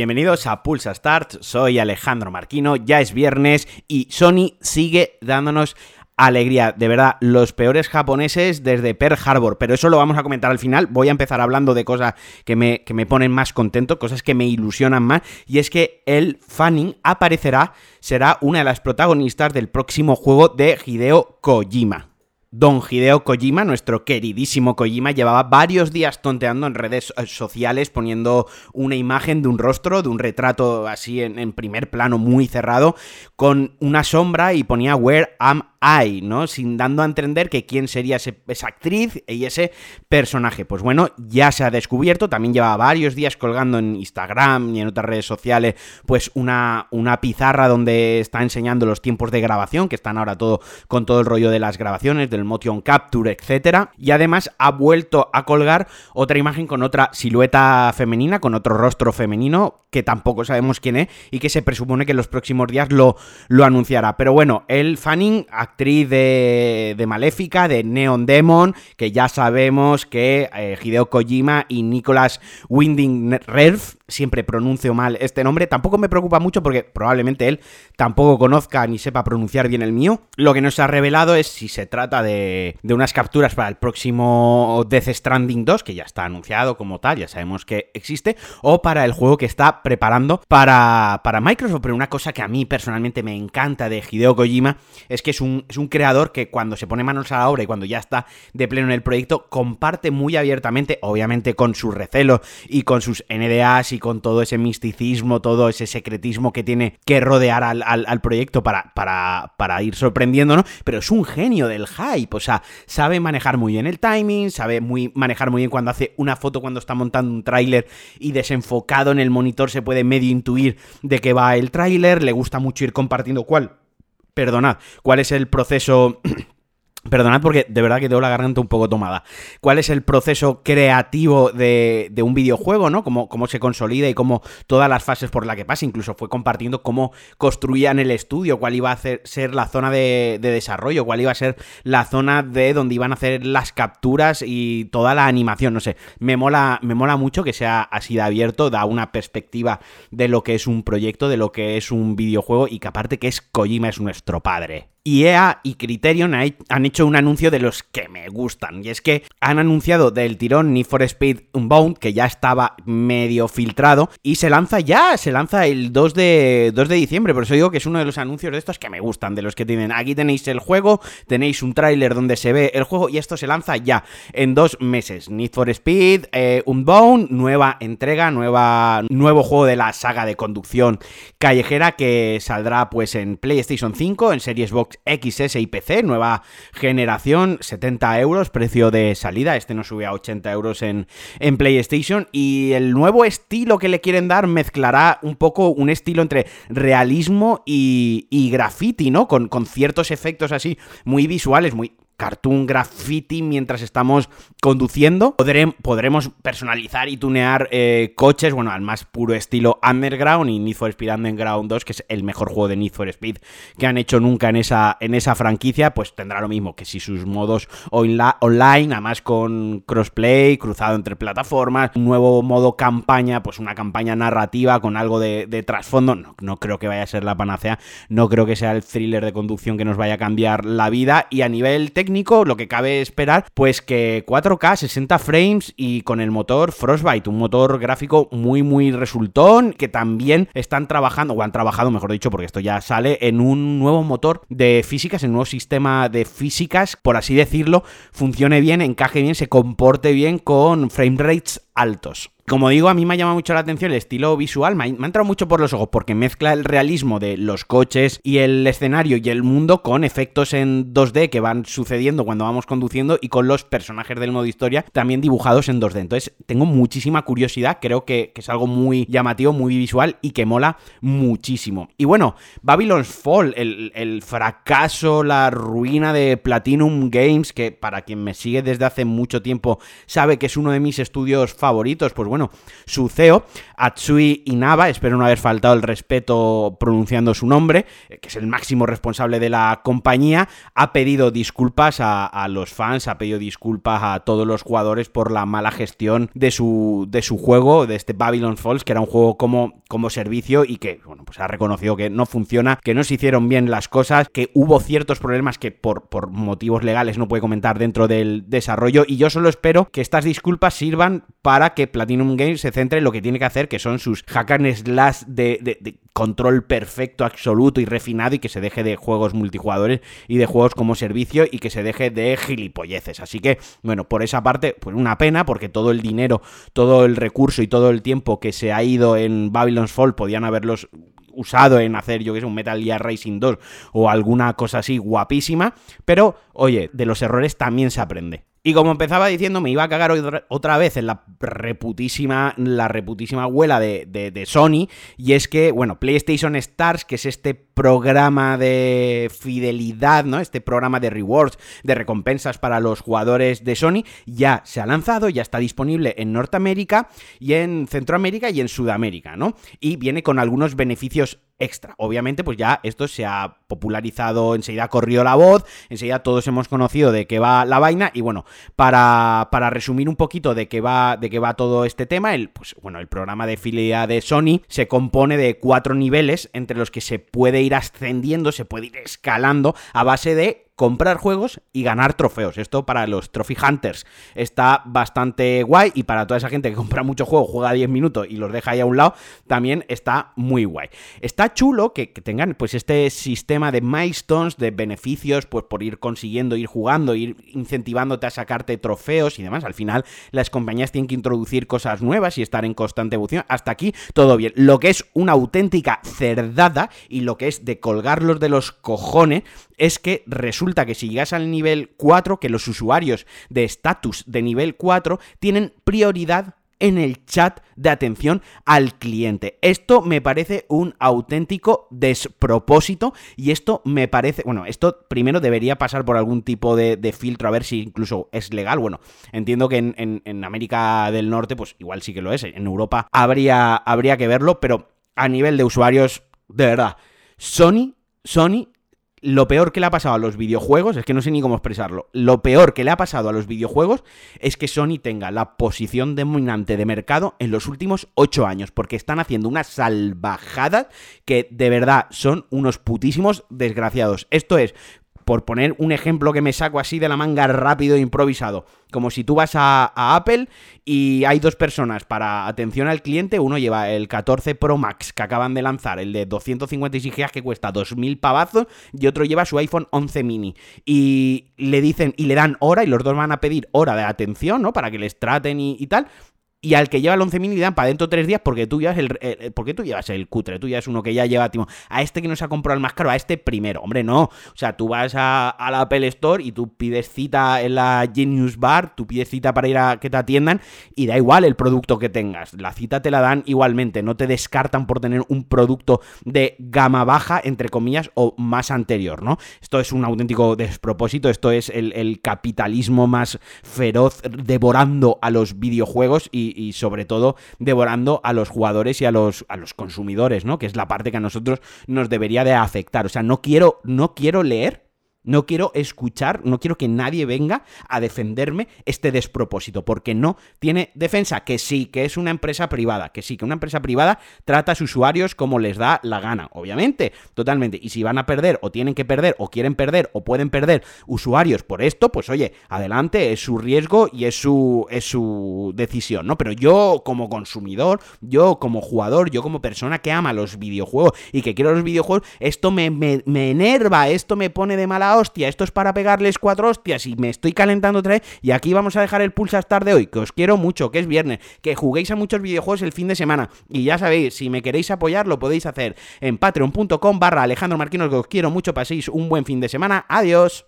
Bienvenidos a Pulsa Start, soy Alejandro Marquino, ya es viernes y Sony sigue dándonos alegría. De verdad, los peores japoneses desde Pearl Harbor. Pero eso lo vamos a comentar al final. Voy a empezar hablando de cosas que me, que me ponen más contento, cosas que me ilusionan más. Y es que el Fanning aparecerá, será una de las protagonistas del próximo juego de Hideo Kojima. Don Hideo Kojima, nuestro queridísimo Kojima, llevaba varios días tonteando en redes eh, sociales poniendo una imagen de un rostro, de un retrato así en, en primer plano muy cerrado, con una sombra y ponía Where am hay, ¿no? Sin dando a entender que quién sería esa actriz y ese personaje. Pues bueno, ya se ha descubierto, también lleva varios días colgando en Instagram y en otras redes sociales, pues una, una pizarra donde está enseñando los tiempos de grabación, que están ahora todo con todo el rollo de las grabaciones, del motion capture, etcétera. Y además ha vuelto a colgar otra imagen con otra silueta femenina, con otro rostro femenino, que tampoco sabemos quién es y que se presupone que en los próximos días lo, lo anunciará. Pero bueno, el Fanning actriz de, Maléfica, de Neon Demon, que ya sabemos que eh, Hideo Kojima y Nicolas Winding Refn siempre pronuncio mal este nombre. Tampoco me preocupa mucho porque probablemente él tampoco conozca ni sepa pronunciar bien el mío. Lo que nos ha revelado es si se trata de, de unas capturas para el próximo Death Stranding 2, que ya está anunciado como tal, ya sabemos que existe, o para el juego que está preparando para, para Microsoft. Pero una cosa que a mí personalmente me encanta de Hideo Kojima es que es un, es un creador que cuando se pone manos a la obra y cuando ya está de pleno en el proyecto, comparte muy abiertamente, obviamente con sus recelos y con sus NDAs y con todo ese misticismo, todo ese secretismo que tiene que rodear al, al, proyecto para, para, para ir sorprendiéndonos, pero es un genio del hype, o sea, sabe manejar muy bien el timing, sabe muy, manejar muy bien cuando hace una foto, cuando está montando un tráiler y desenfocado en el monitor se puede medio intuir de qué va el tráiler, le gusta mucho ir compartiendo cuál, perdonad, cuál es el proceso Perdonad porque de verdad que tengo la garganta un poco tomada. ¿Cuál es el proceso creativo de, un videojuego, ¿no? Cómo, cómo, se consolida y cómo todas las fases por las que pasa. Incluso fue compartiendo cómo construían el estudio, cuál iba a ser la zona de, desarrollo, cuál iba a ser la zona de donde iban a hacer las capturas y toda la animación. No sé, me mola, me mola mucho que sea así de abierto, da una perspectiva de lo que es un proyecto, de lo que es un videojuego y que aparte que es Kojima es nuestro padre. EA y Criterion han hecho un anuncio de los que me gustan. Y es que han anunciado del tirón Need for Speed Unbound, que ya estaba medio filtrado, y se lanza ya, se lanza el 2 de, 2 de diciembre. Por eso digo que es uno de los anuncios de estos que me gustan, de los que tienen. Aquí tenéis el juego, tenéis un tráiler donde se ve el juego, y esto se lanza ya en dos meses. Need for Speed eh, Unbound, nueva entrega, nueva, nuevo juego de la saga de conducción callejera que saldrá pues en PlayStation 5, en Series Box XS y PC, nueva generación, 70 euros, precio de salida, este no sube a 80 euros en, en PlayStation, y el nuevo estilo que le quieren dar mezclará un poco un estilo entre realismo y, y graffiti, ¿no? Con, con ciertos efectos así muy visuales, muy cartoon graffiti mientras estamos conduciendo. podremos personalizar y tunear eh, coches, bueno, al más puro estilo Underground y Need for Speed Underground 2, que es el mejor juego de Need for Speed que han hecho nunca en esa, en esa franquicia, pues tendrá lo mismo que si sus modos online, además con crossplay, cruzado entre plataformas, un nuevo modo campaña, pues una campaña narrativa con algo de, trasfondo. No, no creo que vaya a ser la panacea, no creo que sea el thriller de conducción que nos vaya a cambiar la vida y a nivel técnico lo que cabe esperar, pues que 4K, 60 frames y con el motor Frostbite, un motor gráfico muy, muy resultón, que también están trabajando, o han trabajado, mejor dicho, porque esto ya sale, en un nuevo motor de físicas, en un nuevo sistema de físicas, por así decirlo, funcione bien, encaje bien, se comporte bien con frame rates altos. Como digo, a mí me ha llamado mucho la atención el estilo visual, me ha, entrado mucho por los ojos porque mezcla el realismo de los coches y el escenario y el mundo con efectos en 2D que van sucediendo cuando vamos conduciendo y con los personajes del modo historia también dibujados en 2D. Entonces, tengo muchísima curiosidad, creo que, es algo muy llamativo, muy visual y que mola muchísimo. Y bueno, Babylon's Fall, el, el fracaso, la ruina de Platinum Games, que para quien me sigue desde hace mucho tiempo sabe que es uno de mis estudios favoritos, pues bueno, bueno, su CEO, Atsui Inaba, espero no haber faltado el respeto pronunciando su nombre, eh, que es el máximo responsable de la compañía, ha pedido disculpas a, los fans, ha pedido disculpas a todos los jugadores por la mala gestión de su, de su juego, de este Babylon Falls, que era un juego como, como servicio y que, bueno, pues ha reconocido que no funciona, que no se hicieron bien las cosas, que hubo ciertos problemas que por, por motivos legales no puede comentar dentro del desarrollo. Y yo solo espero que estas disculpas sirvan para que Platinum Games se centre en lo que tiene que hacer, que son sus hack and slash de, control perfecto, absoluto y refinado y que se deje de juegos multijugadores y de juegos como servicio y que se deje de gilipolleces. Así que, bueno, por esa parte, pues una pena porque todo el dinero, todo el recurso y todo el tiempo que se ha ido en Babylon's Fall podían haberlos usado en hacer, yo que sé, un Metal Gear Racing 2 o alguna cosa así guapísima, pero oye, de los errores también se aprende. Y como empezaba diciendo, me iba a cagar otra vez en la reputísima, la reputísima de, de, Sony. Y es que, bueno, PlayStation Stars, que es este programa de fidelidad, ¿no? Este programa de rewards, de recompensas para los jugadores de Sony, ya se ha lanzado, ya está disponible en Norteamérica y en Centroamérica y en Sudamérica, ¿no? Y viene con algunos beneficios extra. Obviamente, pues ya esto se ha popularizado, enseguida corrió la voz, enseguida todos hemos conocido de qué va la vaina y bueno, para, para resumir un poquito de qué va de qué va todo este tema, el pues bueno, el programa de fidelidad de Sony se compone de cuatro niveles entre los que se puede ir ascendiendo, se puede ir escalando a base de comprar juegos y ganar trofeos. Esto para los Trophy Hunters está bastante guay y para toda esa gente que compra mucho juego, juega 10 minutos y los deja ahí a un lado, también está muy guay. Está chulo que, tengan pues este sistema de milestones, de beneficios, pues por ir consiguiendo, ir jugando, ir incentivándote a sacarte trofeos y demás. Al final las compañías tienen que introducir cosas nuevas y estar en constante evolución. Hasta aquí todo bien. Lo que es una auténtica cerdada y lo que es de colgarlos de los cojones es que resulta que si llegas al nivel 4, que los usuarios de estatus de nivel 4 tienen prioridad en el chat de atención al cliente. Esto me parece un auténtico despropósito y esto me parece, bueno, esto primero debería pasar por algún tipo de, filtro a ver si incluso es legal. Bueno, entiendo que en, en, América del Norte pues igual sí que lo es, en Europa habría, habría que verlo, pero a nivel de usuarios, de verdad, Sony, Sony lo peor que le ha pasado a los videojuegos, es que no sé ni cómo expresarlo, lo peor que le ha pasado a los videojuegos es que Sony tenga la posición dominante de mercado en los últimos 8 años, porque están haciendo una salvajada que de verdad son unos putísimos desgraciados. Esto es, por poner un ejemplo que me saco así de la manga rápido e improvisado, como si tú vas a, Apple y hay dos personas para atención al cliente, uno lleva el 14 Pro Max que acaban de lanzar, el de 256 GB que cuesta 2.000 pavazos, y otro lleva su iPhone 11 mini. Y le dicen, y le dan hora, y los dos van a pedir hora de atención, ¿no? Para que les traten y, y tal y al que lleva el 11.000 le dan para dentro tres días porque tú llevas el, porque tú llevas el cutre, tú llevas uno que ya lleva a este que no se ha comprado el más caro, a este primero. Hombre, no. O sea, tú vas a, la Apple Store y tú pides cita en la Genius Bar, tú pides cita para ir a que te atiendan y da igual el producto que tengas. La cita te la dan igualmente, no te descartan por tener un producto de gama baja, entre comillas, o más anterior, ¿no? Esto es un auténtico despropósito, esto es el, el capitalismo más feroz devorando a los videojuegos y y, sobre todo devorando a los jugadores y a los, a los consumidores, ¿no? Que es la parte que a nosotros nos debería de afectar. O sea, no quiero, no quiero leer no quiero escuchar, no quiero que nadie venga a defenderme este despropósito, porque no tiene defensa. Que sí, que es una empresa privada, que sí, que una empresa privada trata a sus usuarios como les da la gana, obviamente, totalmente. Y si van a perder, o tienen que perder, o quieren perder, o pueden perder usuarios por esto, pues oye, adelante, es su riesgo y es su, es su decisión, ¿no? Pero yo como consumidor, yo como jugador, yo como persona que ama los videojuegos y que quiero los videojuegos, esto me, me, me enerva, esto me pone de mala hostia, esto es para pegarles cuatro hostias y me estoy calentando otra vez. Y aquí vamos a dejar el Pulsar de hoy, que os quiero mucho, que es viernes, que juguéis a muchos videojuegos el fin de semana. Y ya sabéis, si me queréis apoyar, lo podéis hacer en patreon.com barra Alejandro Marquinos, que os quiero mucho, paséis un buen fin de semana. Adiós.